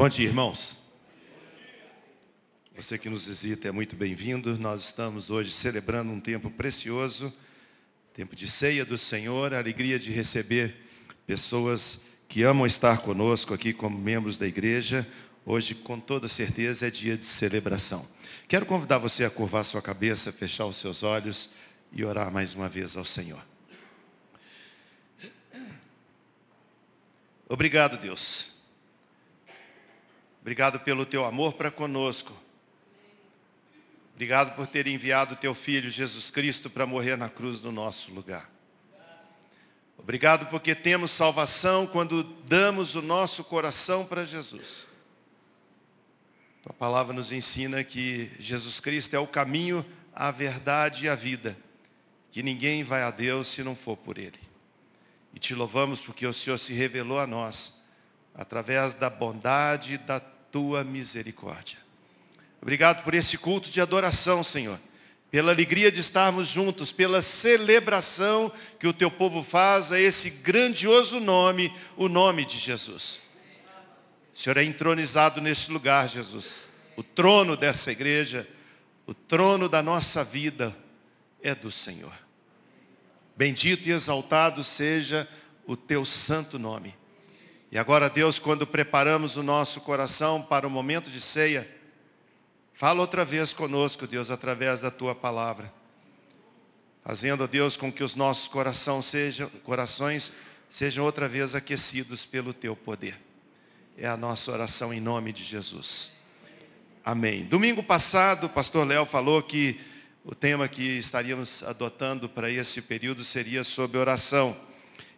Bom dia, irmãos. Você que nos visita é muito bem-vindo. Nós estamos hoje celebrando um tempo precioso, tempo de ceia do Senhor, a alegria de receber pessoas que amam estar conosco aqui como membros da igreja. Hoje, com toda certeza, é dia de celebração. Quero convidar você a curvar sua cabeça, fechar os seus olhos e orar mais uma vez ao Senhor. Obrigado, Deus. Obrigado pelo teu amor para conosco. Obrigado por ter enviado o teu filho Jesus Cristo para morrer na cruz no nosso lugar. Obrigado porque temos salvação quando damos o nosso coração para Jesus. Tua palavra nos ensina que Jesus Cristo é o caminho, a verdade e a vida. Que ninguém vai a Deus se não for por Ele. E te louvamos porque o Senhor se revelou a nós através da bondade da tua misericórdia. Obrigado por esse culto de adoração, Senhor. Pela alegria de estarmos juntos, pela celebração que o teu povo faz a esse grandioso nome, o nome de Jesus. O Senhor é entronizado neste lugar, Jesus. O trono dessa igreja, o trono da nossa vida é do Senhor. Bendito e exaltado seja o teu santo nome. E agora, Deus, quando preparamos o nosso coração para o momento de ceia, fala outra vez conosco, Deus, através da tua palavra. Fazendo, Deus, com que os nossos coração corações sejam outra vez aquecidos pelo teu poder. É a nossa oração em nome de Jesus. Amém. Domingo passado, o pastor Léo falou que o tema que estaríamos adotando para esse período seria sobre oração.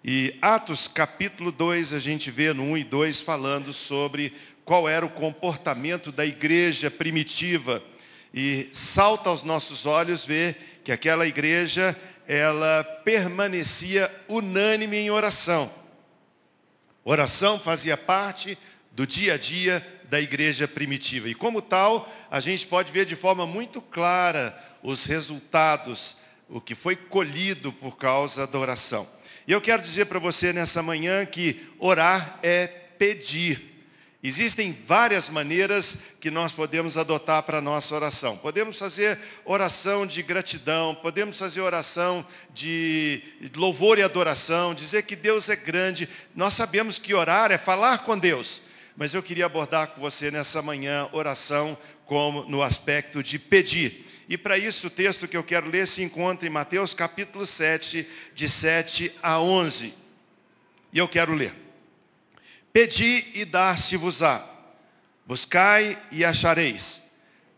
E Atos capítulo 2, a gente vê no 1 e 2 falando sobre qual era o comportamento da igreja primitiva. E salta aos nossos olhos ver que aquela igreja, ela permanecia unânime em oração. Oração fazia parte do dia a dia da igreja primitiva. E como tal, a gente pode ver de forma muito clara os resultados, o que foi colhido por causa da oração. E eu quero dizer para você nessa manhã que orar é pedir. Existem várias maneiras que nós podemos adotar para a nossa oração. Podemos fazer oração de gratidão, podemos fazer oração de louvor e adoração, dizer que Deus é grande. Nós sabemos que orar é falar com Deus. Mas eu queria abordar com você nessa manhã oração como no aspecto de pedir. E para isso o texto que eu quero ler se encontra em Mateus capítulo 7, de 7 a 11. E eu quero ler. Pedi e dar-se-vos-á. Buscai e achareis.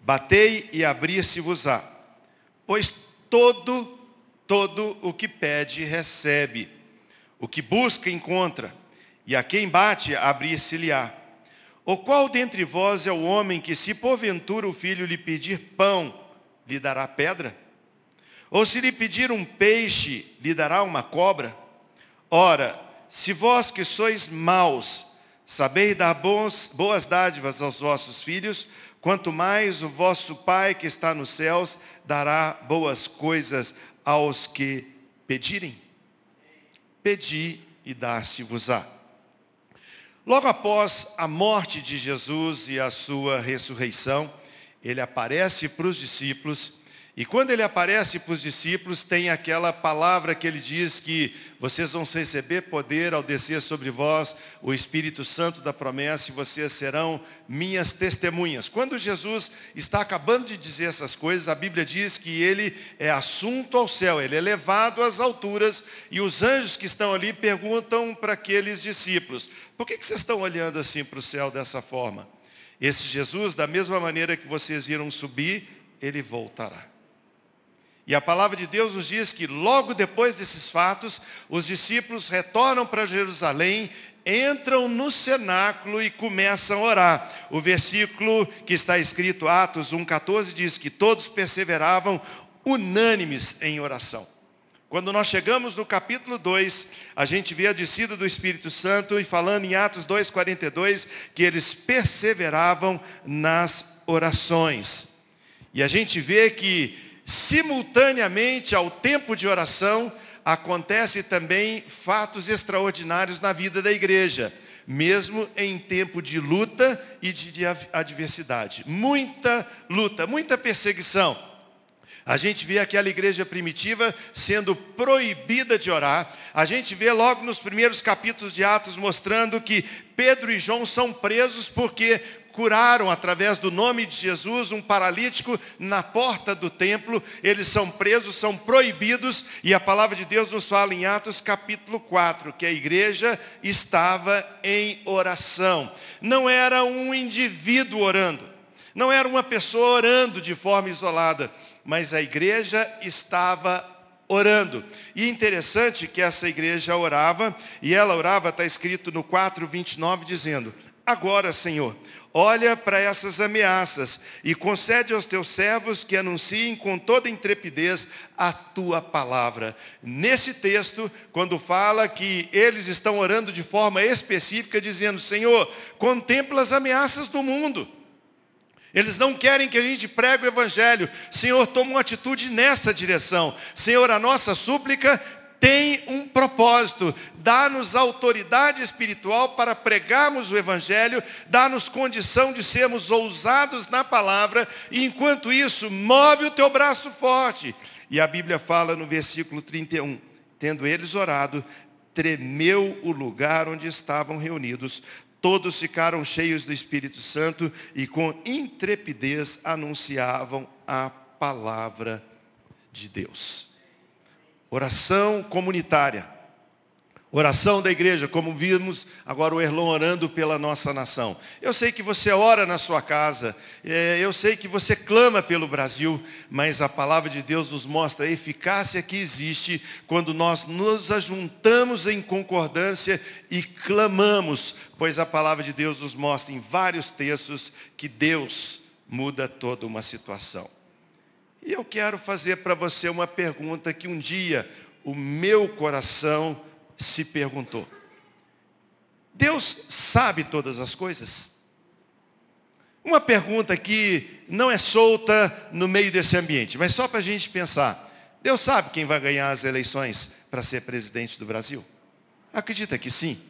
Batei e abrir-se-vos-á. Pois todo, todo o que pede recebe. O que busca encontra. E a quem bate abrir-se-lhe-á. O qual dentre vós é o homem que, se porventura o filho lhe pedir pão, lhe dará pedra? Ou se lhe pedir um peixe, lhe dará uma cobra? Ora, se vós que sois maus, sabeis dar bons, boas dádivas aos vossos filhos, quanto mais o vosso Pai que está nos céus dará boas coisas aos que pedirem. Pedi e dar-se-vos-á. Logo após a morte de Jesus e a sua ressurreição, ele aparece para os discípulos, e quando ele aparece para os discípulos, tem aquela palavra que ele diz que vocês vão receber poder ao descer sobre vós o Espírito Santo da promessa e vocês serão minhas testemunhas. Quando Jesus está acabando de dizer essas coisas, a Bíblia diz que ele é assunto ao céu, ele é levado às alturas e os anjos que estão ali perguntam para aqueles discípulos, por que, que vocês estão olhando assim para o céu dessa forma? Esse Jesus, da mesma maneira que vocês viram subir, ele voltará. E a palavra de Deus nos diz que logo depois desses fatos, os discípulos retornam para Jerusalém, entram no cenáculo e começam a orar. O versículo que está escrito, Atos 1,14, diz que todos perseveravam unânimes em oração. Quando nós chegamos no capítulo 2, a gente vê a descida do Espírito Santo e falando em Atos 2,42, que eles perseveravam nas orações. E a gente vê que, simultaneamente ao tempo de oração, acontece também fatos extraordinários na vida da igreja, mesmo em tempo de luta e de adversidade. Muita luta, muita perseguição. A gente vê aquela igreja primitiva sendo proibida de orar. A gente vê logo nos primeiros capítulos de Atos mostrando que Pedro e João são presos porque curaram através do nome de Jesus um paralítico na porta do templo. Eles são presos, são proibidos, e a palavra de Deus nos fala em Atos capítulo 4, que a igreja estava em oração. Não era um indivíduo orando, não era uma pessoa orando de forma isolada, mas a igreja estava orando. E interessante que essa igreja orava, e ela orava, está escrito no 4, 29, dizendo, agora Senhor, olha para essas ameaças e concede aos teus servos que anunciem com toda intrepidez a tua palavra. Nesse texto, quando fala que eles estão orando de forma específica, dizendo, Senhor, contempla as ameaças do mundo. Eles não querem que a gente pregue o Evangelho. Senhor, toma uma atitude nessa direção. Senhor, a nossa súplica tem um propósito, dá-nos autoridade espiritual para pregarmos o Evangelho, dá-nos condição de sermos ousados na palavra, e enquanto isso, move o teu braço forte. E a Bíblia fala no versículo 31, tendo eles orado, tremeu o lugar onde estavam reunidos, todos ficaram cheios do Espírito Santo e com intrepidez anunciavam a palavra de Deus. Oração comunitária. Oração da igreja, como vimos agora o Erlon orando pela nossa nação. Eu sei que você ora na sua casa, é, eu sei que você clama pelo Brasil, mas a palavra de Deus nos mostra a eficácia que existe quando nós nos ajuntamos em concordância e clamamos, pois a palavra de Deus nos mostra em vários textos que Deus muda toda uma situação. E eu quero fazer para você uma pergunta que um dia o meu coração se perguntou. Deus sabe todas as coisas? Uma pergunta que não é solta no meio desse ambiente, mas só para a gente pensar. Deus sabe quem vai ganhar as eleições para ser presidente do Brasil? Acredita que sim?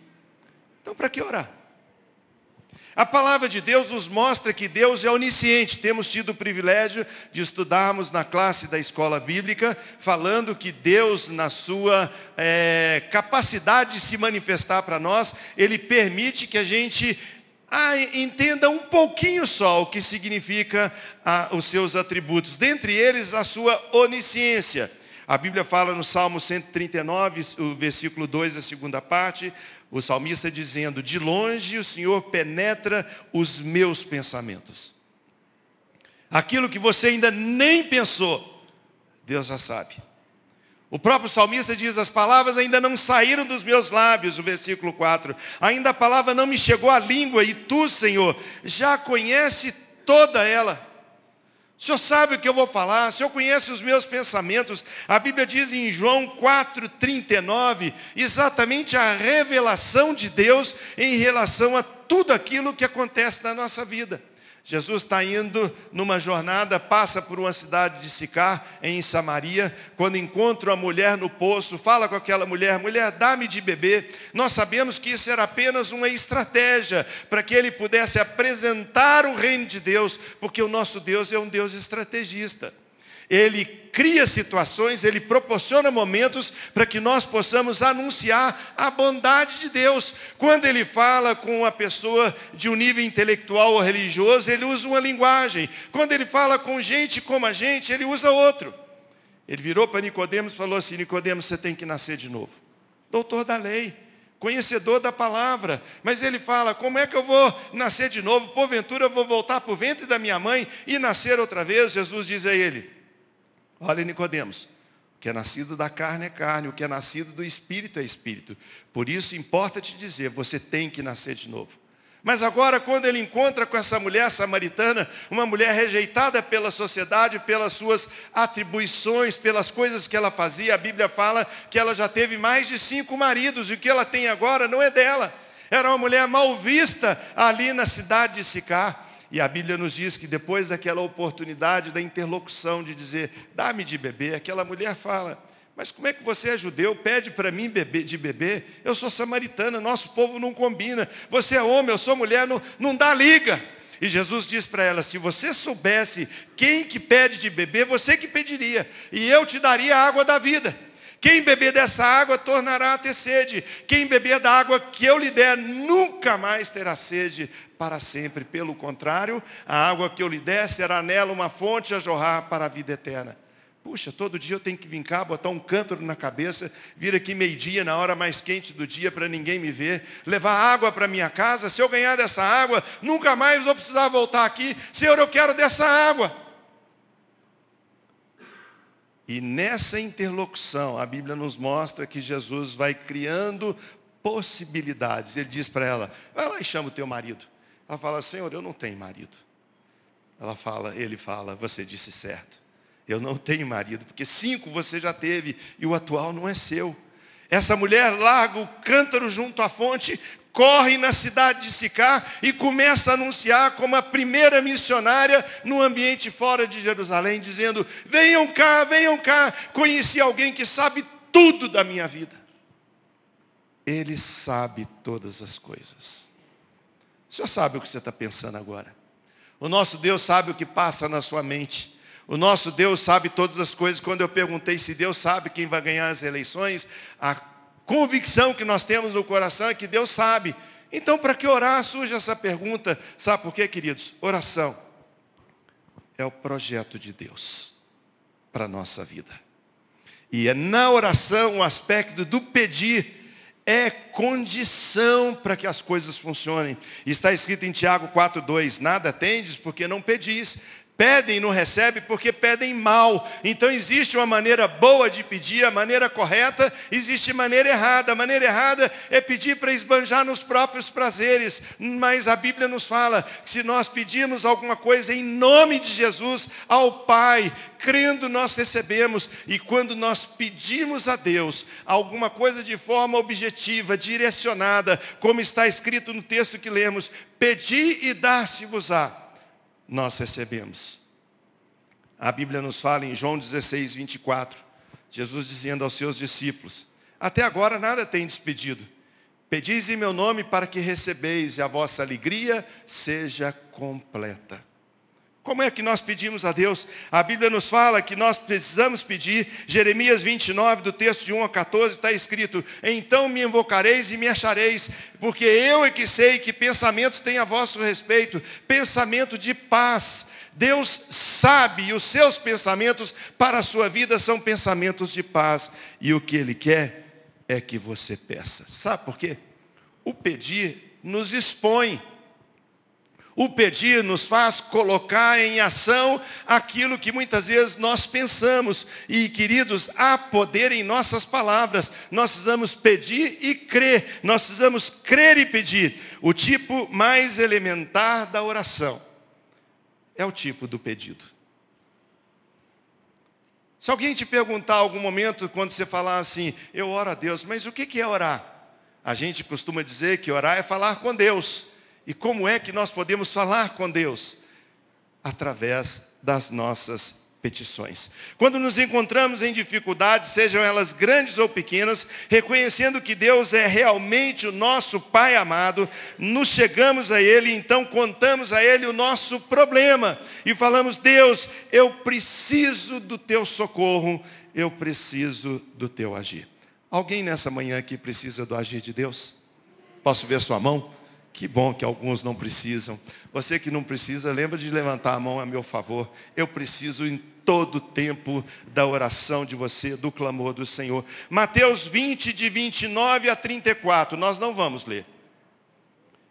Então para que orar? A palavra de Deus nos mostra que Deus é onisciente. Temos tido o privilégio de estudarmos na classe da escola bíblica, falando que Deus, na sua é, capacidade de se manifestar para nós, Ele permite que a gente ah, entenda um pouquinho só o que significa ah, os seus atributos. Dentre eles, a sua onisciência. A Bíblia fala no Salmo 139, o versículo 2, a segunda parte, o salmista dizendo: De longe o Senhor penetra os meus pensamentos. Aquilo que você ainda nem pensou, Deus já sabe. O próprio salmista diz: As palavras ainda não saíram dos meus lábios, o versículo 4. Ainda a palavra não me chegou à língua, e tu, Senhor, já conhece toda ela. O Senhor sabe o que eu vou falar, o Senhor conhece os meus pensamentos. A Bíblia diz em João 4,39, exatamente a revelação de Deus em relação a tudo aquilo que acontece na nossa vida. Jesus está indo numa jornada, passa por uma cidade de Sicar, em Samaria, quando encontra uma mulher no poço, fala com aquela mulher, mulher, dá-me de beber. Nós sabemos que isso era apenas uma estratégia para que ele pudesse apresentar o reino de Deus, porque o nosso Deus é um Deus estrategista ele cria situações, ele proporciona momentos para que nós possamos anunciar a bondade de Deus. Quando ele fala com uma pessoa de um nível intelectual ou religioso, ele usa uma linguagem. Quando ele fala com gente como a gente, ele usa outro. Ele virou para Nicodemos e falou assim: Nicodemos, você tem que nascer de novo. Doutor da lei, conhecedor da palavra. Mas ele fala: como é que eu vou nascer de novo? Porventura eu vou voltar para o ventre da minha mãe e nascer outra vez? Jesus diz a ele: Olha, Nicodemos, o que é nascido da carne é carne, o que é nascido do espírito é espírito. Por isso importa te dizer, você tem que nascer de novo. Mas agora, quando ele encontra com essa mulher samaritana, uma mulher rejeitada pela sociedade, pelas suas atribuições, pelas coisas que ela fazia, a Bíblia fala que ela já teve mais de cinco maridos, e o que ela tem agora não é dela. Era uma mulher mal vista ali na cidade de Sicar. E a Bíblia nos diz que depois daquela oportunidade da interlocução de dizer, dá-me de beber, aquela mulher fala, Mas como é que você é judeu, pede para mim beber, de beber? Eu sou samaritana, nosso povo não combina. Você é homem, eu sou mulher, não, não dá liga. E Jesus diz para ela: se você soubesse quem que pede de beber, você que pediria, e eu te daria a água da vida. Quem beber dessa água tornará a ter sede. Quem beber da água que eu lhe der nunca mais terá sede para sempre. Pelo contrário, a água que eu lhe der será nela uma fonte a jorrar para a vida eterna. Puxa, todo dia eu tenho que vir cá, botar um cântaro na cabeça, vir aqui meio-dia, na hora mais quente do dia, para ninguém me ver, levar água para minha casa. Se eu ganhar dessa água, nunca mais vou precisar voltar aqui. Senhor, eu quero dessa água. E nessa interlocução, a Bíblia nos mostra que Jesus vai criando possibilidades. Ele diz para ela: vai lá e chama o teu marido. Ela fala: Senhor, eu não tenho marido. Ela fala, ele fala, você disse certo. Eu não tenho marido, porque cinco você já teve e o atual não é seu. Essa mulher larga o cântaro junto à fonte, corre na cidade de Sicá e começa a anunciar como a primeira missionária no ambiente fora de Jerusalém, dizendo: venham cá, venham cá, conheci alguém que sabe tudo da minha vida. Ele sabe todas as coisas. O senhor sabe o que você está pensando agora. O nosso Deus sabe o que passa na sua mente. O nosso Deus sabe todas as coisas. Quando eu perguntei se Deus sabe quem vai ganhar as eleições, a convicção que nós temos no coração é que Deus sabe. Então, para que orar surge essa pergunta? Sabe por quê, queridos? Oração é o projeto de Deus para a nossa vida. E é na oração o aspecto do pedir é condição para que as coisas funcionem. Está escrito em Tiago 4,2: Nada tendes porque não pedis. Pedem e não recebem porque pedem mal. Então existe uma maneira boa de pedir, a maneira correta, existe maneira errada. A maneira errada é pedir para esbanjar nos próprios prazeres. Mas a Bíblia nos fala que se nós pedirmos alguma coisa em nome de Jesus ao Pai, crendo nós recebemos. E quando nós pedimos a Deus alguma coisa de forma objetiva, direcionada, como está escrito no texto que lemos, pedi e dar-se-vos-á nós recebemos. A Bíblia nos fala em João 16, 24, Jesus dizendo aos seus discípulos, até agora nada tem despedido. Pedis em meu nome para que recebeis e a vossa alegria seja completa. Como é que nós pedimos a Deus? A Bíblia nos fala que nós precisamos pedir. Jeremias 29, do texto de 1 a 14, está escrito: Então me invocareis e me achareis, porque eu é que sei que pensamentos têm a vosso respeito, pensamento de paz. Deus sabe, e os seus pensamentos para a sua vida são pensamentos de paz. E o que Ele quer é que você peça. Sabe por quê? O pedir nos expõe. O pedir nos faz colocar em ação aquilo que muitas vezes nós pensamos. E, queridos, há poder em nossas palavras. Nós precisamos pedir e crer. Nós precisamos crer e pedir. O tipo mais elementar da oração é o tipo do pedido. Se alguém te perguntar algum momento, quando você falar assim, eu oro a Deus, mas o que é orar? A gente costuma dizer que orar é falar com Deus. E como é que nós podemos falar com Deus? Através das nossas petições. Quando nos encontramos em dificuldades, sejam elas grandes ou pequenas, reconhecendo que Deus é realmente o nosso Pai amado, nos chegamos a Ele, então contamos a Ele o nosso problema e falamos: Deus, eu preciso do Teu socorro, eu preciso do Teu agir. Alguém nessa manhã aqui precisa do agir de Deus? Posso ver sua mão? Que bom que alguns não precisam. Você que não precisa, lembra de levantar a mão a meu favor. Eu preciso em todo tempo da oração de você, do clamor do Senhor. Mateus 20, de 29 a 34. Nós não vamos ler.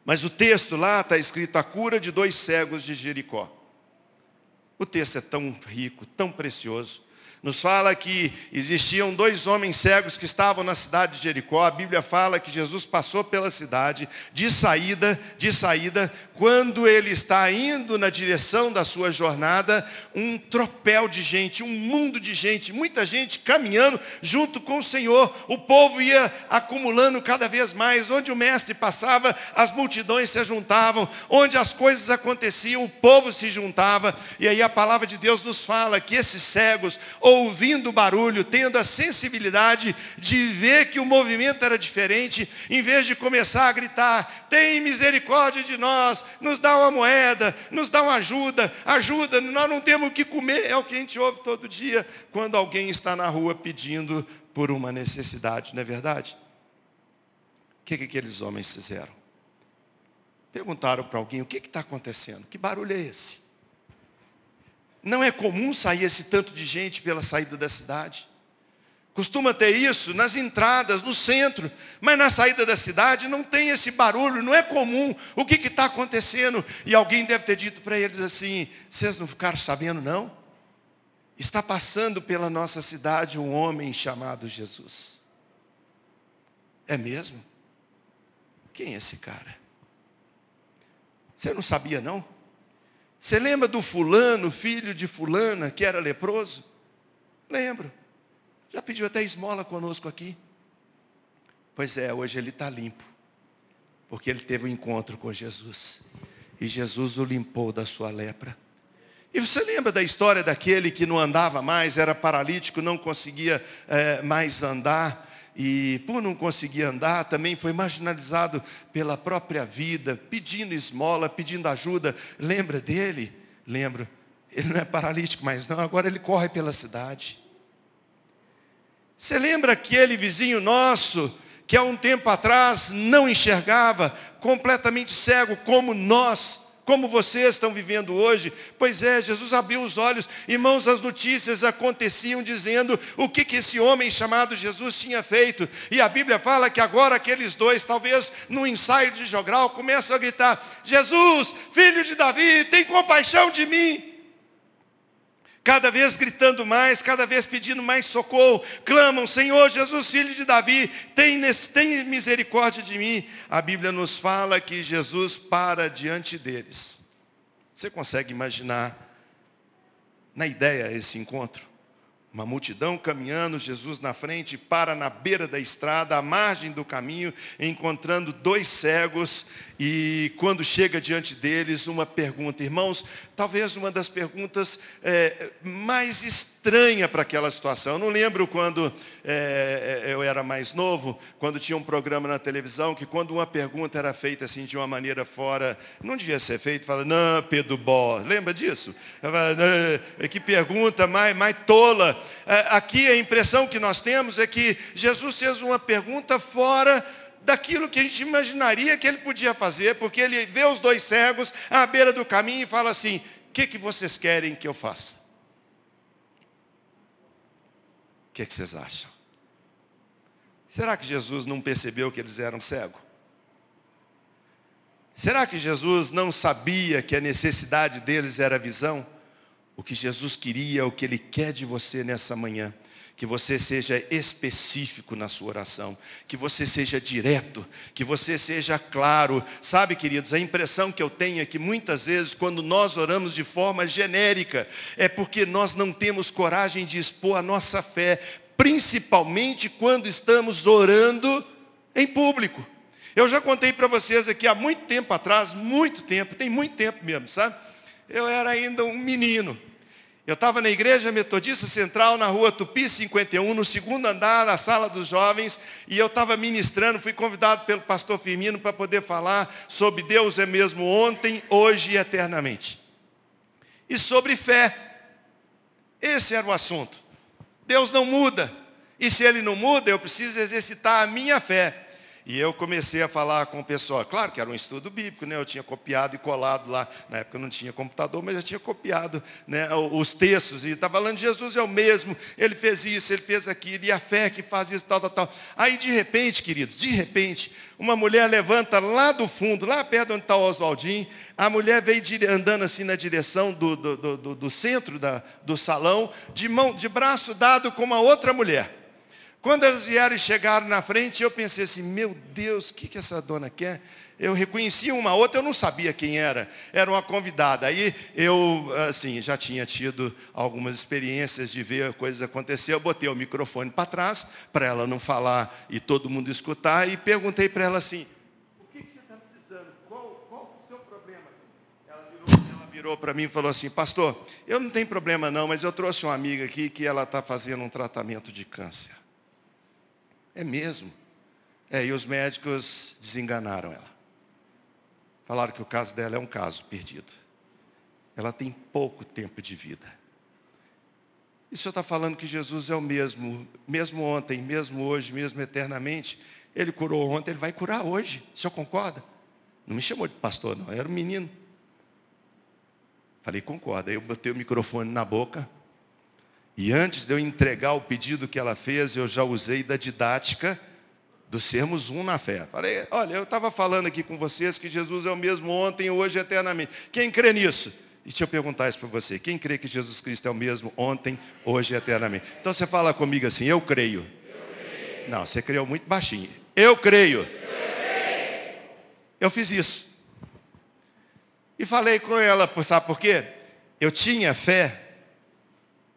Mas o texto lá está escrito a cura de dois cegos de Jericó. O texto é tão rico, tão precioso nos fala que existiam dois homens cegos que estavam na cidade de Jericó. A Bíblia fala que Jesus passou pela cidade de saída, de saída, quando ele está indo na direção da sua jornada, um tropel de gente, um mundo de gente, muita gente caminhando junto com o Senhor. O povo ia acumulando cada vez mais, onde o mestre passava, as multidões se juntavam, onde as coisas aconteciam, o povo se juntava. E aí a palavra de Deus nos fala que esses cegos ouvindo o barulho, tendo a sensibilidade de ver que o movimento era diferente, em vez de começar a gritar: tem misericórdia de nós, nos dá uma moeda, nos dá uma ajuda, ajuda, nós não temos o que comer. É o que a gente ouve todo dia quando alguém está na rua pedindo por uma necessidade, não é verdade? O que, que aqueles homens fizeram? Perguntaram para alguém: o que está acontecendo? Que barulho é esse? Não é comum sair esse tanto de gente pela saída da cidade. Costuma ter isso nas entradas, no centro, mas na saída da cidade não tem esse barulho, não é comum. O que está acontecendo? E alguém deve ter dito para eles assim: vocês não ficaram sabendo, não? Está passando pela nossa cidade um homem chamado Jesus. É mesmo? Quem é esse cara? Você não sabia, não? Você lembra do fulano, filho de fulana, que era leproso? Lembro. Já pediu até esmola conosco aqui. Pois é, hoje ele está limpo. Porque ele teve um encontro com Jesus. E Jesus o limpou da sua lepra. E você lembra da história daquele que não andava mais, era paralítico, não conseguia é, mais andar e por não conseguir andar, também foi marginalizado pela própria vida, pedindo esmola, pedindo ajuda. Lembra dele? Lembro. Ele não é paralítico mais não, agora ele corre pela cidade. Você lembra aquele vizinho nosso que há um tempo atrás não enxergava, completamente cego como nós? Como vocês estão vivendo hoje. Pois é, Jesus abriu os olhos, irmãos, as notícias aconteciam dizendo o que, que esse homem chamado Jesus tinha feito. E a Bíblia fala que agora aqueles dois, talvez no ensaio de jogral, começam a gritar: Jesus, filho de Davi, tem compaixão de mim cada vez gritando mais, cada vez pedindo mais socorro, clamam, Senhor Jesus, filho de Davi, tem, tem misericórdia de mim. A Bíblia nos fala que Jesus para diante deles. Você consegue imaginar na ideia esse encontro? Uma multidão caminhando, Jesus na frente, para na beira da estrada, à margem do caminho, encontrando dois cegos, e quando chega diante deles, uma pergunta. Irmãos, talvez uma das perguntas é, mais estranha para aquela situação. Eu não lembro quando é, eu era mais novo, quando tinha um programa na televisão, que quando uma pergunta era feita assim de uma maneira fora, não devia ser feita, fala, não, Pedro Bó, lembra disso? Falo, que pergunta mais, mais tola. É, aqui a impressão que nós temos é que Jesus fez uma pergunta fora daquilo que a gente imaginaria que ele podia fazer, porque ele vê os dois cegos à beira do caminho e fala assim: O que, que vocês querem que eu faça? O que, que vocês acham? Será que Jesus não percebeu que eles eram cegos? Será que Jesus não sabia que a necessidade deles era a visão? O que Jesus queria, o que Ele quer de você nessa manhã que você seja específico na sua oração, que você seja direto, que você seja claro. Sabe, queridos, a impressão que eu tenho é que muitas vezes, quando nós oramos de forma genérica, é porque nós não temos coragem de expor a nossa fé, principalmente quando estamos orando em público. Eu já contei para vocês aqui há muito tempo atrás, muito tempo, tem muito tempo mesmo, sabe? Eu era ainda um menino. Eu estava na igreja metodista central, na rua Tupi 51, no segundo andar, na sala dos jovens, e eu estava ministrando, fui convidado pelo pastor Firmino para poder falar sobre Deus é mesmo ontem, hoje e eternamente. E sobre fé. Esse era o assunto. Deus não muda. E se ele não muda, eu preciso exercitar a minha fé. E eu comecei a falar com o pessoal, claro que era um estudo bíblico, né? eu tinha copiado e colado lá, na época não tinha computador, mas eu tinha copiado né, os textos, e estava falando, Jesus é o mesmo, ele fez isso, ele fez aquilo, e a fé que faz isso, tal, tal, tal. Aí de repente, queridos, de repente, uma mulher levanta lá do fundo, lá perto onde está o Oswaldinho, a mulher veio andando assim na direção do, do, do, do centro da, do salão, de, mão, de braço dado com uma outra mulher. Quando eles vieram e chegaram na frente, eu pensei assim, meu Deus, o que, que essa dona quer? Eu reconheci uma outra, eu não sabia quem era. Era uma convidada. Aí eu, assim, já tinha tido algumas experiências de ver coisas acontecer. Eu botei o microfone para trás, para ela não falar e todo mundo escutar, e perguntei para ela assim, o que, que você está precisando? Qual, qual o seu problema? Ela virou, ela virou para mim e falou assim, pastor, eu não tenho problema não, mas eu trouxe uma amiga aqui que ela está fazendo um tratamento de câncer. É mesmo? É, e os médicos desenganaram ela. Falaram que o caso dela é um caso perdido. Ela tem pouco tempo de vida. E o senhor está falando que Jesus é o mesmo, mesmo ontem, mesmo hoje, mesmo eternamente. Ele curou ontem, ele vai curar hoje. O senhor concorda? Não me chamou de pastor, não, era um menino. Falei, concorda. Aí eu botei o microfone na boca. E antes de eu entregar o pedido que ela fez, eu já usei da didática do sermos um na fé. Falei, olha, eu estava falando aqui com vocês que Jesus é o mesmo ontem, hoje e eternamente. Quem crê nisso? E deixa eu perguntar isso para você. Quem crê que Jesus Cristo é o mesmo ontem, hoje e eternamente? Então você fala comigo assim, eu creio. Eu creio. Não, você creu muito baixinho. Eu creio. eu creio. Eu fiz isso. E falei com ela, sabe por quê? Eu tinha fé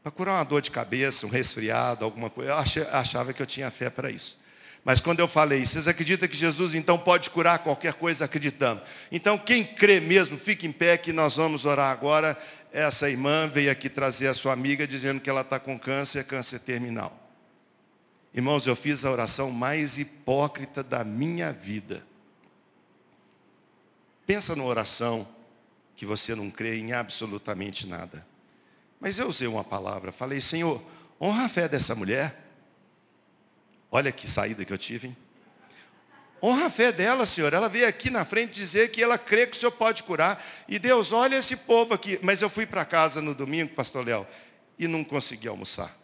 para curar uma dor de cabeça, um resfriado, alguma coisa. Eu achava que eu tinha fé para isso. Mas quando eu falei, vocês acreditam que Jesus então pode curar qualquer coisa acreditando? Então quem crê mesmo, fique em pé que nós vamos orar agora. Essa irmã veio aqui trazer a sua amiga dizendo que ela está com câncer, câncer terminal. Irmãos, eu fiz a oração mais hipócrita da minha vida. Pensa numa oração que você não crê em absolutamente nada. Mas eu usei uma palavra, falei, Senhor, honra a fé dessa mulher. Olha que saída que eu tive, hein? Honra a fé dela, Senhor. Ela veio aqui na frente dizer que ela crê que o Senhor pode curar. E Deus, olha esse povo aqui. Mas eu fui para casa no domingo, pastor Léo, e não consegui almoçar.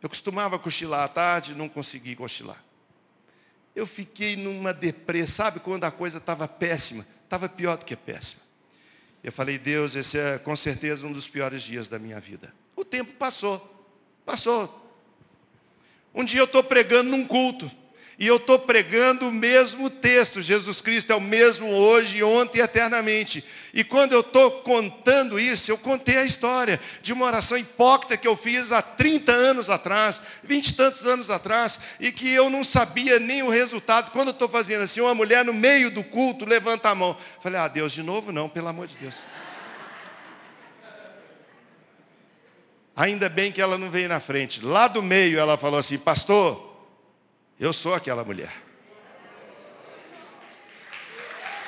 Eu costumava cochilar à tarde, não consegui cochilar. Eu fiquei numa depressa, sabe quando a coisa estava péssima? Estava pior do que péssima. Eu falei, Deus, esse é com certeza um dos piores dias da minha vida. O tempo passou, passou. Um dia eu estou pregando num culto. E eu estou pregando o mesmo texto. Jesus Cristo é o mesmo hoje, ontem e eternamente. E quando eu estou contando isso, eu contei a história de uma oração hipócrita que eu fiz há 30 anos atrás, 20 e tantos anos atrás, e que eu não sabia nem o resultado. Quando eu estou fazendo assim, uma mulher no meio do culto levanta a mão. Falei, ah, Deus, de novo não, pelo amor de Deus. Ainda bem que ela não veio na frente. Lá do meio ela falou assim, pastor, eu sou aquela mulher.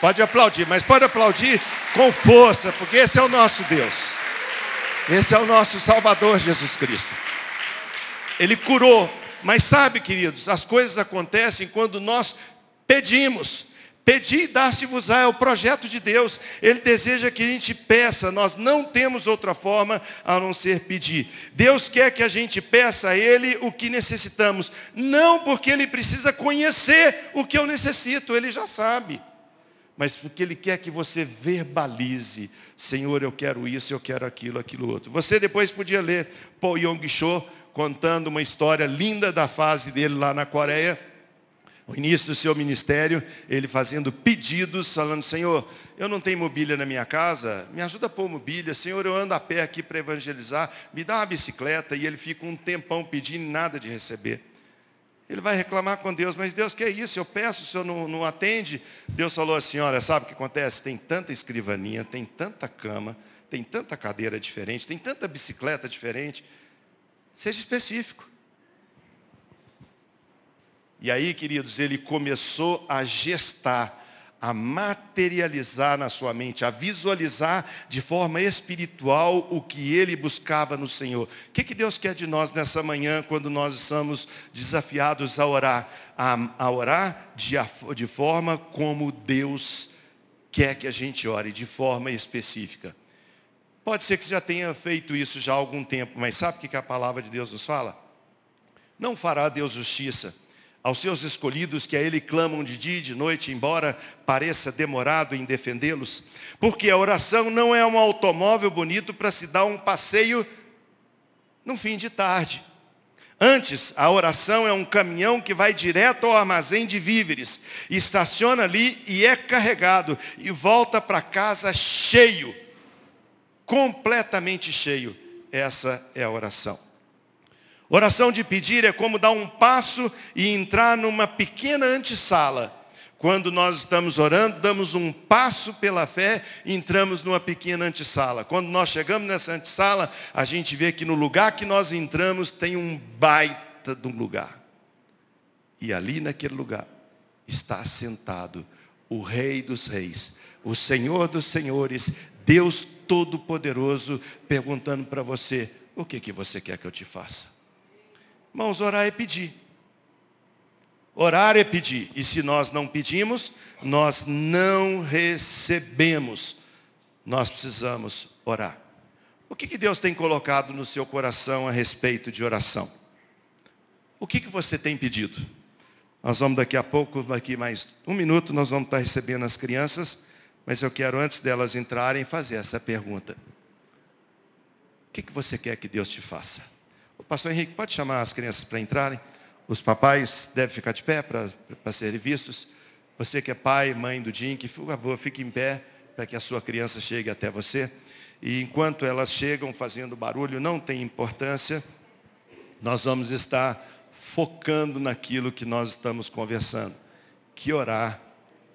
Pode aplaudir, mas pode aplaudir com força, porque esse é o nosso Deus. Esse é o nosso Salvador Jesus Cristo. Ele curou. Mas sabe, queridos, as coisas acontecem quando nós pedimos. Pedir e dar-se-vos-á é o projeto de Deus. Ele deseja que a gente peça. Nós não temos outra forma a não ser pedir. Deus quer que a gente peça a Ele o que necessitamos. Não porque Ele precisa conhecer o que eu necessito, Ele já sabe. Mas porque Ele quer que você verbalize. Senhor, eu quero isso, eu quero aquilo, aquilo outro. Você depois podia ler Paul Yong-cho contando uma história linda da fase dele lá na Coreia o início do seu ministério, ele fazendo pedidos, falando, Senhor, eu não tenho mobília na minha casa, me ajuda a pôr mobília, Senhor, eu ando a pé aqui para evangelizar, me dá uma bicicleta, e ele fica um tempão pedindo nada de receber. Ele vai reclamar com Deus, mas Deus, que é isso? Eu peço, o Senhor não, não atende. Deus falou assim, olha, sabe o que acontece? Tem tanta escrivaninha, tem tanta cama, tem tanta cadeira diferente, tem tanta bicicleta diferente. Seja específico. E aí, queridos, ele começou a gestar, a materializar na sua mente, a visualizar de forma espiritual o que ele buscava no Senhor. O que, que Deus quer de nós nessa manhã, quando nós estamos desafiados a orar? A, a orar de, de forma como Deus quer que a gente ore, de forma específica. Pode ser que você já tenha feito isso já há algum tempo, mas sabe o que a palavra de Deus nos fala? Não fará Deus justiça aos seus escolhidos que a Ele clamam de dia e de noite, embora pareça demorado em defendê-los. Porque a oração não é um automóvel bonito para se dar um passeio no fim de tarde. Antes, a oração é um caminhão que vai direto ao armazém de víveres, estaciona ali e é carregado, e volta para casa cheio, completamente cheio. Essa é a oração. Oração de pedir é como dar um passo e entrar numa pequena antessala, Quando nós estamos orando, damos um passo pela fé e entramos numa pequena antessala. Quando nós chegamos nessa antessala, a gente vê que no lugar que nós entramos tem um baita de um lugar. E ali naquele lugar está sentado o Rei dos Reis, o Senhor dos Senhores, Deus Todo-Poderoso, perguntando para você: o que, que você quer que eu te faça? Irmãos, orar é pedir. Orar é pedir. E se nós não pedimos, nós não recebemos. Nós precisamos orar. O que, que Deus tem colocado no seu coração a respeito de oração? O que, que você tem pedido? Nós vamos daqui a pouco, daqui mais um minuto, nós vamos estar recebendo as crianças, mas eu quero, antes delas entrarem, fazer essa pergunta. O que, que você quer que Deus te faça? Pastor Henrique, pode chamar as crianças para entrarem? Os papais devem ficar de pé para, para serem vistos. Você que é pai, mãe do Jim, que por favor, fique em pé para que a sua criança chegue até você. E enquanto elas chegam fazendo barulho, não tem importância, nós vamos estar focando naquilo que nós estamos conversando. Que orar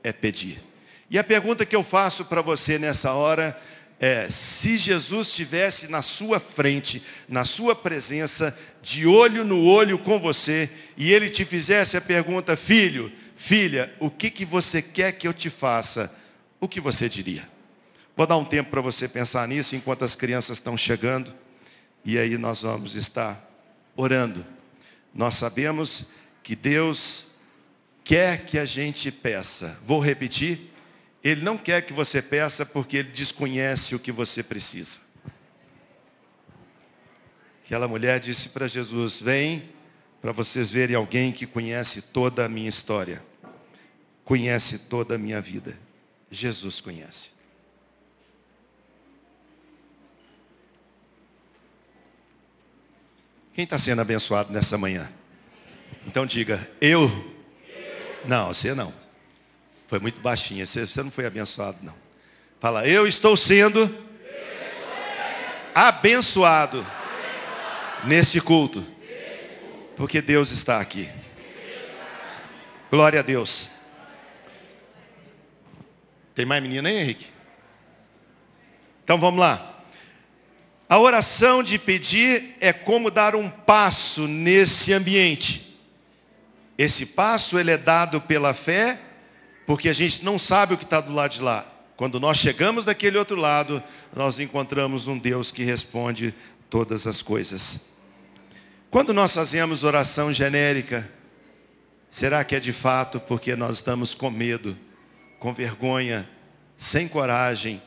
é pedir. E a pergunta que eu faço para você nessa hora é, se Jesus estivesse na sua frente, na sua presença, de olho no olho com você, e ele te fizesse a pergunta, filho, filha, o que, que você quer que eu te faça? O que você diria? Vou dar um tempo para você pensar nisso enquanto as crianças estão chegando, e aí nós vamos estar orando. Nós sabemos que Deus quer que a gente peça. Vou repetir ele não quer que você peça porque ele desconhece o que você precisa. Aquela mulher disse para Jesus: Vem para vocês verem alguém que conhece toda a minha história, conhece toda a minha vida. Jesus conhece. Quem está sendo abençoado nessa manhã? Então diga, eu. Não, você não. Foi muito baixinha. Você, não foi abençoado, não. Fala, eu estou sendo, abençoado, nesse culto. Porque Deus está aqui. Glória a Deus. Tem mais menina aí, Henrique? Então vamos lá. A oração de pedir é como dar um passo nesse ambiente. Esse passo ele é dado pela fé porque a gente não sabe o que está do lado de lá. Quando nós chegamos daquele outro lado, nós encontramos um Deus que responde todas as coisas. Quando nós fazemos oração genérica, será que é de fato porque nós estamos com medo, com vergonha, sem coragem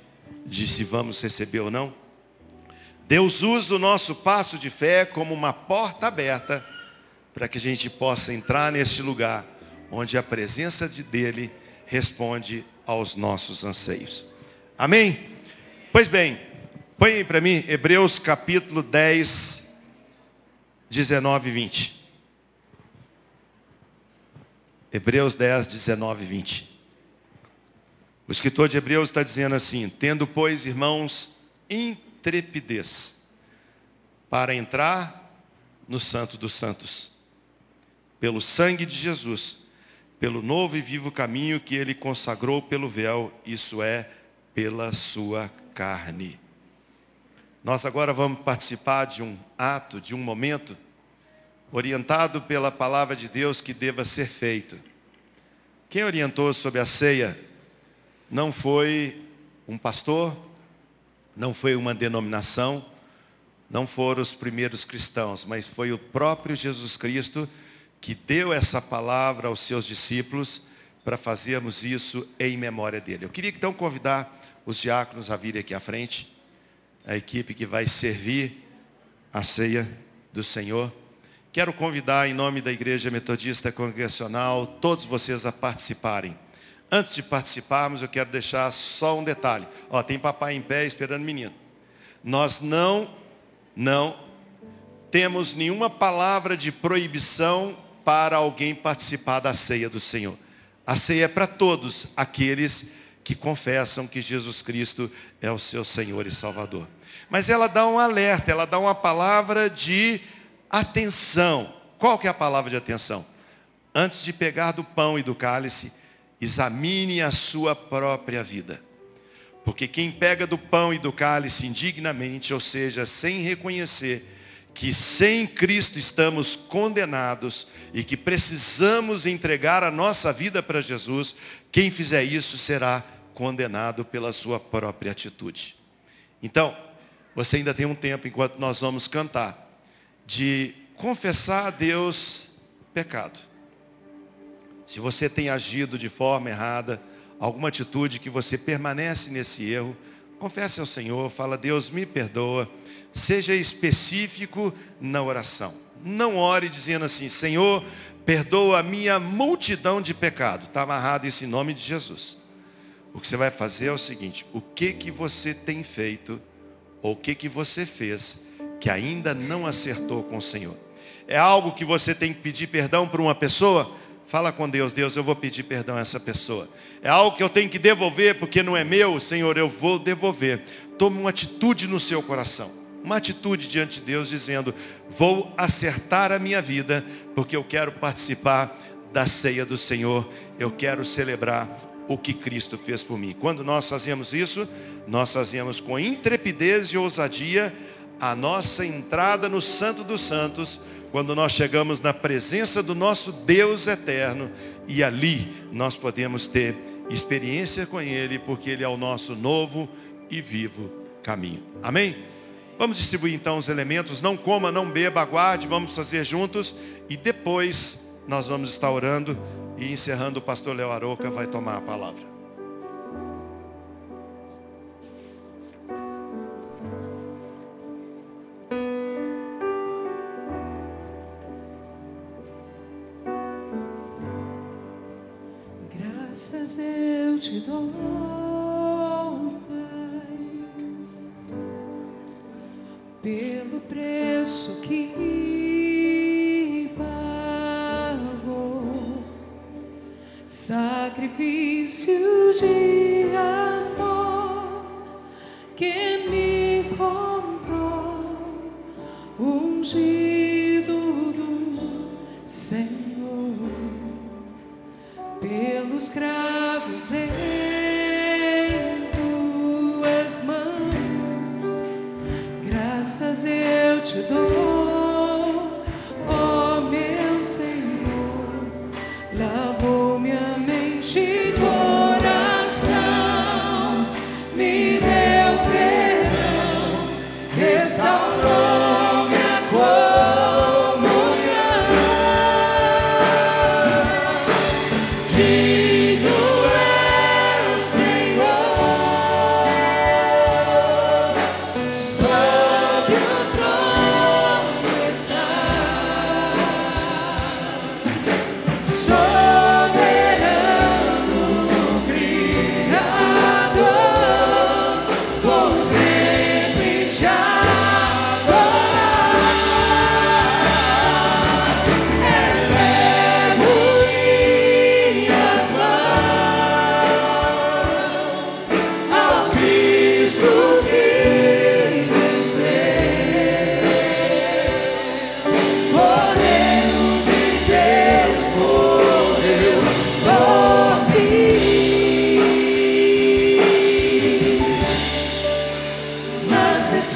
de se vamos receber ou não? Deus usa o nosso passo de fé como uma porta aberta para que a gente possa entrar neste lugar onde a presença de dele responde aos nossos anseios. Amém? Pois bem, põe aí para mim Hebreus capítulo 10, 19 e 20. Hebreus 10, 19 e 20. O escritor de Hebreus está dizendo assim: Tendo, pois, irmãos, intrepidez para entrar no Santo dos Santos, pelo sangue de Jesus, pelo novo e vivo caminho que ele consagrou pelo véu, isso é, pela sua carne. Nós agora vamos participar de um ato, de um momento, orientado pela palavra de Deus que deva ser feito. Quem orientou sobre a ceia não foi um pastor, não foi uma denominação, não foram os primeiros cristãos, mas foi o próprio Jesus Cristo que deu essa palavra aos seus discípulos para fazermos isso em memória dele. Eu queria então convidar os diáconos a virem aqui à frente, a equipe que vai servir a ceia do Senhor. Quero convidar em nome da Igreja Metodista Congregacional todos vocês a participarem. Antes de participarmos, eu quero deixar só um detalhe. Ó, tem papai em pé esperando menino. Nós não, não temos nenhuma palavra de proibição para alguém participar da ceia do Senhor. A ceia é para todos aqueles que confessam que Jesus Cristo é o seu Senhor e Salvador. Mas ela dá um alerta, ela dá uma palavra de atenção. Qual que é a palavra de atenção? Antes de pegar do pão e do cálice, examine a sua própria vida. Porque quem pega do pão e do cálice indignamente, ou seja, sem reconhecer que sem Cristo estamos condenados e que precisamos entregar a nossa vida para Jesus, quem fizer isso será condenado pela sua própria atitude. Então, você ainda tem um tempo enquanto nós vamos cantar de confessar a Deus pecado. Se você tem agido de forma errada, alguma atitude que você permanece nesse erro, confesse ao Senhor, fala, Deus me perdoa, Seja específico na oração. Não ore dizendo assim, Senhor, perdoa a minha multidão de pecado. Está amarrado isso em nome de Jesus. O que você vai fazer é o seguinte, o que que você tem feito, ou o que que você fez, que ainda não acertou com o Senhor. É algo que você tem que pedir perdão para uma pessoa? Fala com Deus, Deus, eu vou pedir perdão a essa pessoa. É algo que eu tenho que devolver porque não é meu, Senhor, eu vou devolver. Tome uma atitude no seu coração uma atitude diante de Deus dizendo: vou acertar a minha vida, porque eu quero participar da ceia do Senhor, eu quero celebrar o que Cristo fez por mim. Quando nós fazemos isso, nós fazemos com intrepidez e ousadia a nossa entrada no Santo dos Santos, quando nós chegamos na presença do nosso Deus eterno e ali nós podemos ter experiência com Ele, porque Ele é o nosso novo e vivo caminho. Amém? Vamos distribuir então os elementos. Não coma, não beba, aguarde, vamos fazer juntos. E depois nós vamos estar orando e encerrando o pastor Léo Aroca vai tomar a palavra. Graças eu te dou. Pelo preço que pagou, sacrifício de amor que me comprou, ungido do Senhor,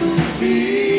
ressuscita.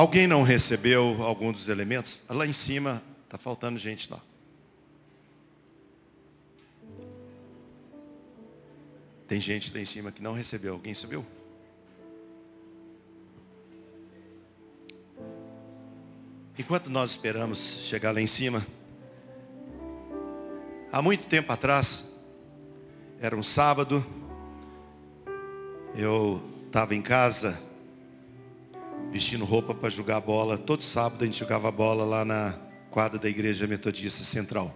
Alguém não recebeu algum dos elementos? Lá em cima, está faltando gente lá. Tem gente lá em cima que não recebeu. Alguém subiu? Enquanto nós esperamos chegar lá em cima, há muito tempo atrás, era um sábado, eu estava em casa, vestindo roupa para jogar bola. Todo sábado a gente jogava bola lá na quadra da Igreja Metodista Central.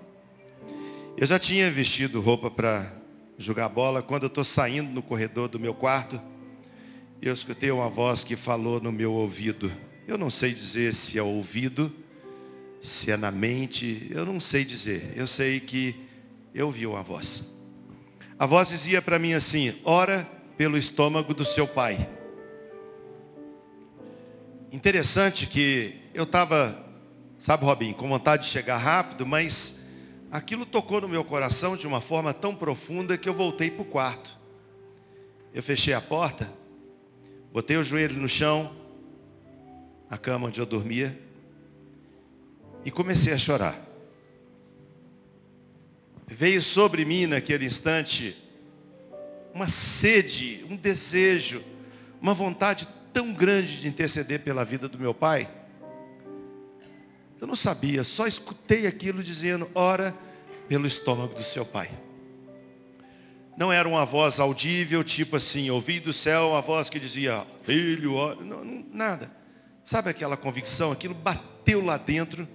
Eu já tinha vestido roupa para jogar bola quando eu estou saindo no corredor do meu quarto. Eu escutei uma voz que falou no meu ouvido. Eu não sei dizer se é ouvido, se é na mente, eu não sei dizer. Eu sei que eu ouvi uma voz. A voz dizia para mim assim: ora pelo estômago do seu pai. Interessante que eu estava, sabe, Robin, com vontade de chegar rápido, mas aquilo tocou no meu coração de uma forma tão profunda que eu voltei para o quarto. Eu fechei a porta, botei o joelho no chão, a cama onde eu dormia, e comecei a chorar. Veio sobre mim naquele instante uma sede, um desejo, uma vontade tão grande de interceder pela vida do meu pai. Eu não sabia, só escutei aquilo dizendo, ora pelo estômago do seu pai. Não era uma voz audível, tipo assim, ouvi do céu uma voz que dizia, filho, ora. Não, não, nada. Sabe aquela convicção? Aquilo bateu lá dentro.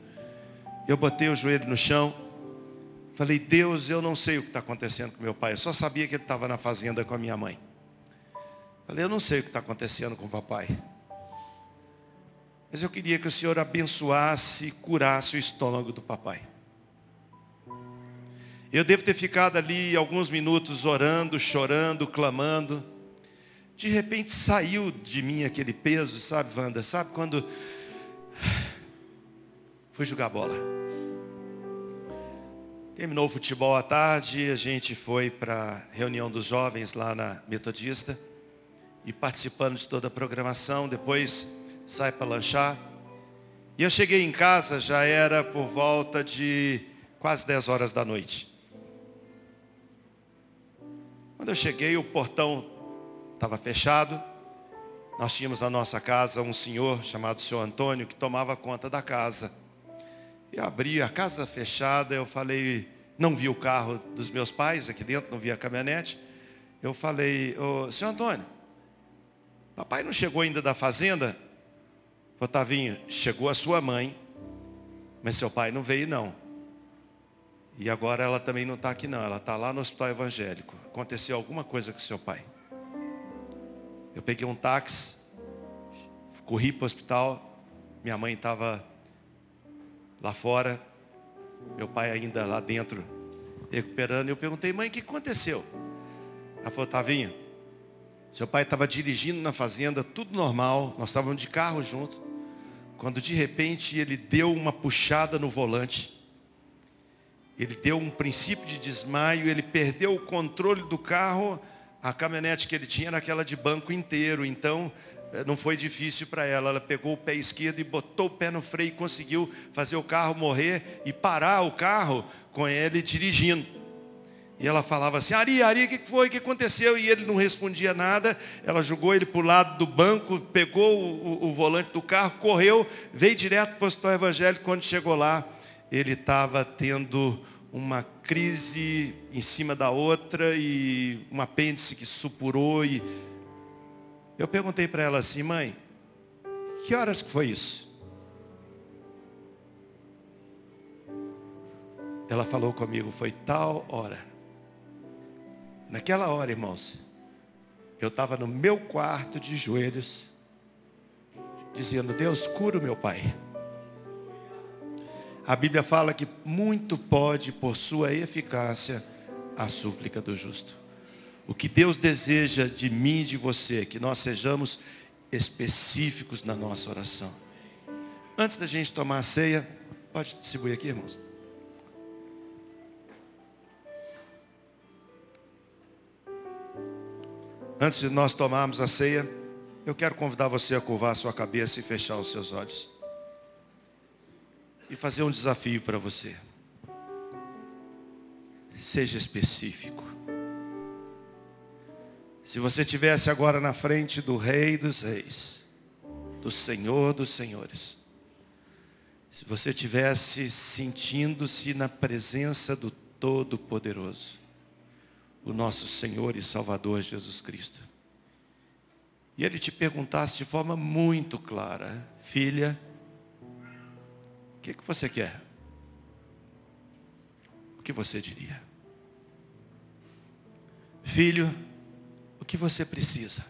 Eu botei o joelho no chão. Falei, Deus, eu não sei o que está acontecendo com meu pai. Eu só sabia que ele estava na fazenda com a minha mãe. Falei, eu não sei o que está acontecendo com o papai. Mas eu queria que o Senhor abençoasse e curasse o estômago do papai. Eu devo ter ficado ali alguns minutos orando, chorando, clamando. De repente saiu de mim aquele peso, sabe, Wanda? Sabe quando fui jogar bola? Terminou o futebol à tarde, a gente foi para a reunião dos jovens lá na Metodista e participando de toda a programação, depois sai para lanchar. E eu cheguei em casa, já era por volta de quase 10 horas da noite. Quando eu cheguei, o portão estava fechado. Nós tínhamos na nossa casa um senhor chamado senhor Antônio que tomava conta da casa. Eu abri a casa fechada, eu falei, não vi o carro dos meus pais aqui dentro, não vi a caminhonete. Eu falei, senhor Antônio, papai não chegou ainda da fazenda? Otavinho, chegou a sua mãe, mas seu pai não veio não. E agora ela também não está aqui não, ela está lá no hospital evangélico. Aconteceu alguma coisa com seu pai. Eu peguei um táxi, corri para o hospital, Minha mãe estava lá fora, meu pai ainda lá dentro, recuperando. Eu perguntei, mãe, o que aconteceu? Ela falou, Tavinho, seu pai estava dirigindo na fazenda, tudo normal, nós estávamos de carro junto. Quando de repente ele deu uma puxada no volante, ele deu um princípio de desmaio, ele perdeu o controle do carro, a caminhonete que ele tinha era aquela de banco inteiro, então eh, não foi difícil para ela. Ela pegou o pé esquerdo e botou o pé no freio e conseguiu fazer o carro morrer e parar o carro com ele dirigindo. E ela falava assim, Ari, Ari, o que foi? O que aconteceu? E ele não respondia nada. Ela jogou ele para o lado do banco, pegou o, o, o, volante do carro, correu, veio direto para o hospital evangélico. Quando chegou lá, ele estava tendo uma crise em cima da outra e um apêndice que supurou. E eu perguntei para ela assim, mãe, que horas que foi isso? Ela falou comigo, foi tal hora. Naquela hora, irmãos, eu estava no meu quarto de joelhos, dizendo, Deus, cura o meu pai. A Bíblia fala que muito pode, por sua eficácia, a súplica do justo. O que Deus deseja de mim e de você, é que nós sejamos específicos na nossa oração. Antes da gente tomar a ceia, pode distribuir aqui, irmãos. Antes de nós tomarmos a ceia, eu quero convidar você a curvar a sua cabeça e fechar os seus olhos. E fazer um desafio para você. Seja específico. Se você estivesse agora na frente do Rei dos Reis, do Senhor dos Senhores, se você estivesse sentindo-se na presença do Todo-Poderoso, o nosso Senhor e Salvador Jesus Cristo. E ele te perguntasse de forma muito clara, filha, o que, que você quer? O que você diria? Filho, o que você precisa?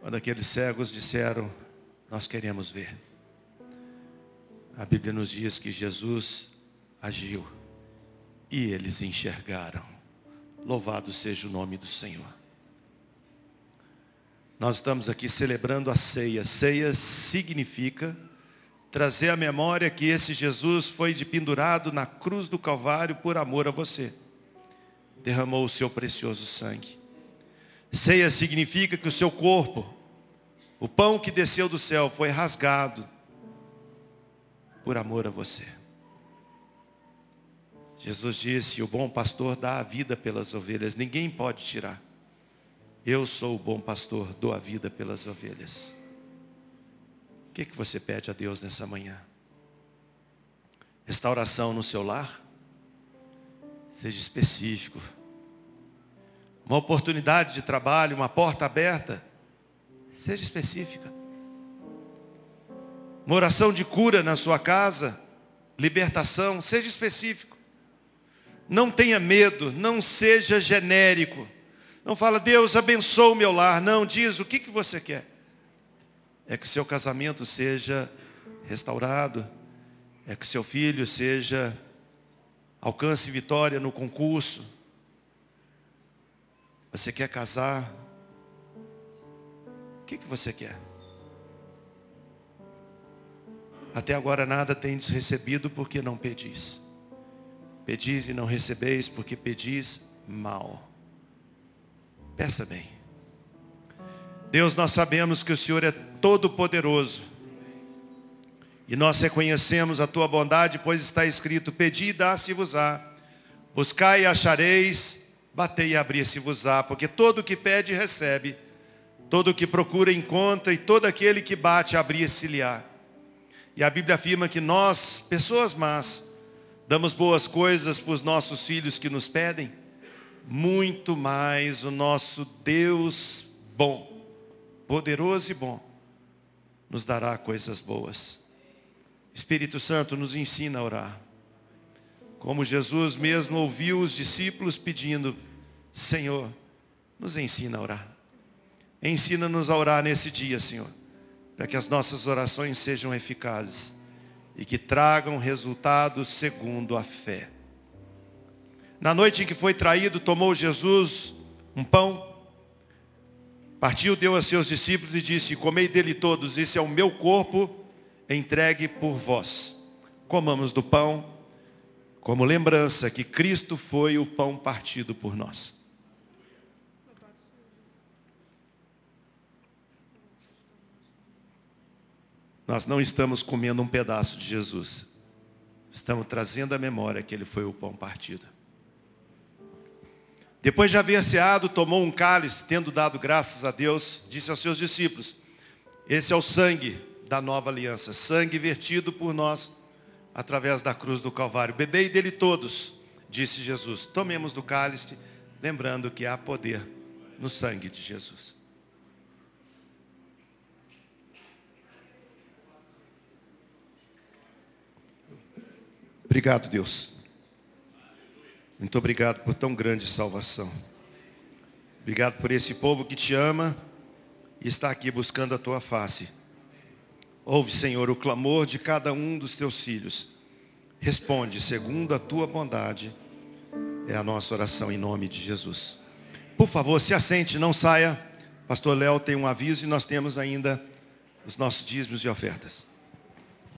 Quando aqueles cegos disseram, nós queremos ver. A Bíblia nos diz que Jesus agiu e eles enxergaram. Louvado seja o nome do Senhor. Nós estamos aqui celebrando a ceia. Ceia significa trazer à memória que esse Jesus foi pendurado na cruz do Calvário por amor a você. Derramou o seu precioso sangue. Ceia significa que o seu corpo, o pão que desceu do céu, foi rasgado por amor a você. Jesus disse: O bom pastor dá a vida pelas ovelhas, ninguém pode tirar. Eu sou o bom pastor, dou a vida pelas ovelhas. O que, que você pede a Deus nessa manhã? Restauração no seu lar? Seja específico. Uma oportunidade de trabalho, uma porta aberta? Seja específica. Uma oração de cura na sua casa? Libertação? Seja específico. Não tenha medo, não seja genérico. Não fala, Deus abençoe o meu lar. Não, diz o que, que você quer. É que o seu casamento seja restaurado. É que o seu filho seja, alcance vitória no concurso. Você quer casar? O que, que você quer? Até agora nada tendes recebido porque não pedis. Pedis e não recebeis, porque pedis mal. Peça bem. Deus, nós sabemos que o Senhor é todo poderoso. E nós reconhecemos a tua bondade, pois está escrito: Pedi e dá-se-vos-á. Buscai e achareis, batei e abrir-se-vos-á. Porque todo o que pede, recebe. Todo o que procura, encontra. E todo aquele que bate, abrir-se-lhe-á. E a Bíblia afirma que nós, pessoas más, damos boas coisas para os nossos filhos que nos pedem, muito mais o nosso Deus bom, poderoso e bom, nos dará coisas boas. Espírito Santo nos ensina a orar. Como Jesus mesmo ouviu os discípulos pedindo, Senhor, nos ensina a orar. Ensina-nos a orar nesse dia, Senhor para que as nossas orações sejam eficazes e que tragam resultados segundo a fé. Na noite em que foi traído, tomou Jesus um pão, partiu, deu a seus discípulos e disse: Comei dele todos, esse é o meu corpo entregue por vós. Comamos do pão, como lembrança que Cristo foi o pão partido por nós. Nós não estamos comendo um pedaço de Jesus. Estamos trazendo à memória que ele foi o pão partido. Depois de haver ceado, tomou um cálice, tendo dado graças a Deus, disse aos seus discípulos: Esse é o sangue da nova aliança, sangue vertido por nós através da cruz do Calvário. Bebei dele todos, disse Jesus. Tomemos do cálice, lembrando que há poder no sangue de Jesus. Obrigado, Deus. Muito obrigado por tão grande salvação. Obrigado por esse povo que te ama e está aqui buscando a tua face. Ouve, Senhor, o clamor de cada um dos teus filhos. Responde segundo a tua bondade. É a nossa oração em nome de Jesus. Por favor, se assente, não saia. Pastor Léo tem um aviso e nós temos ainda os nossos dízimos e ofertas.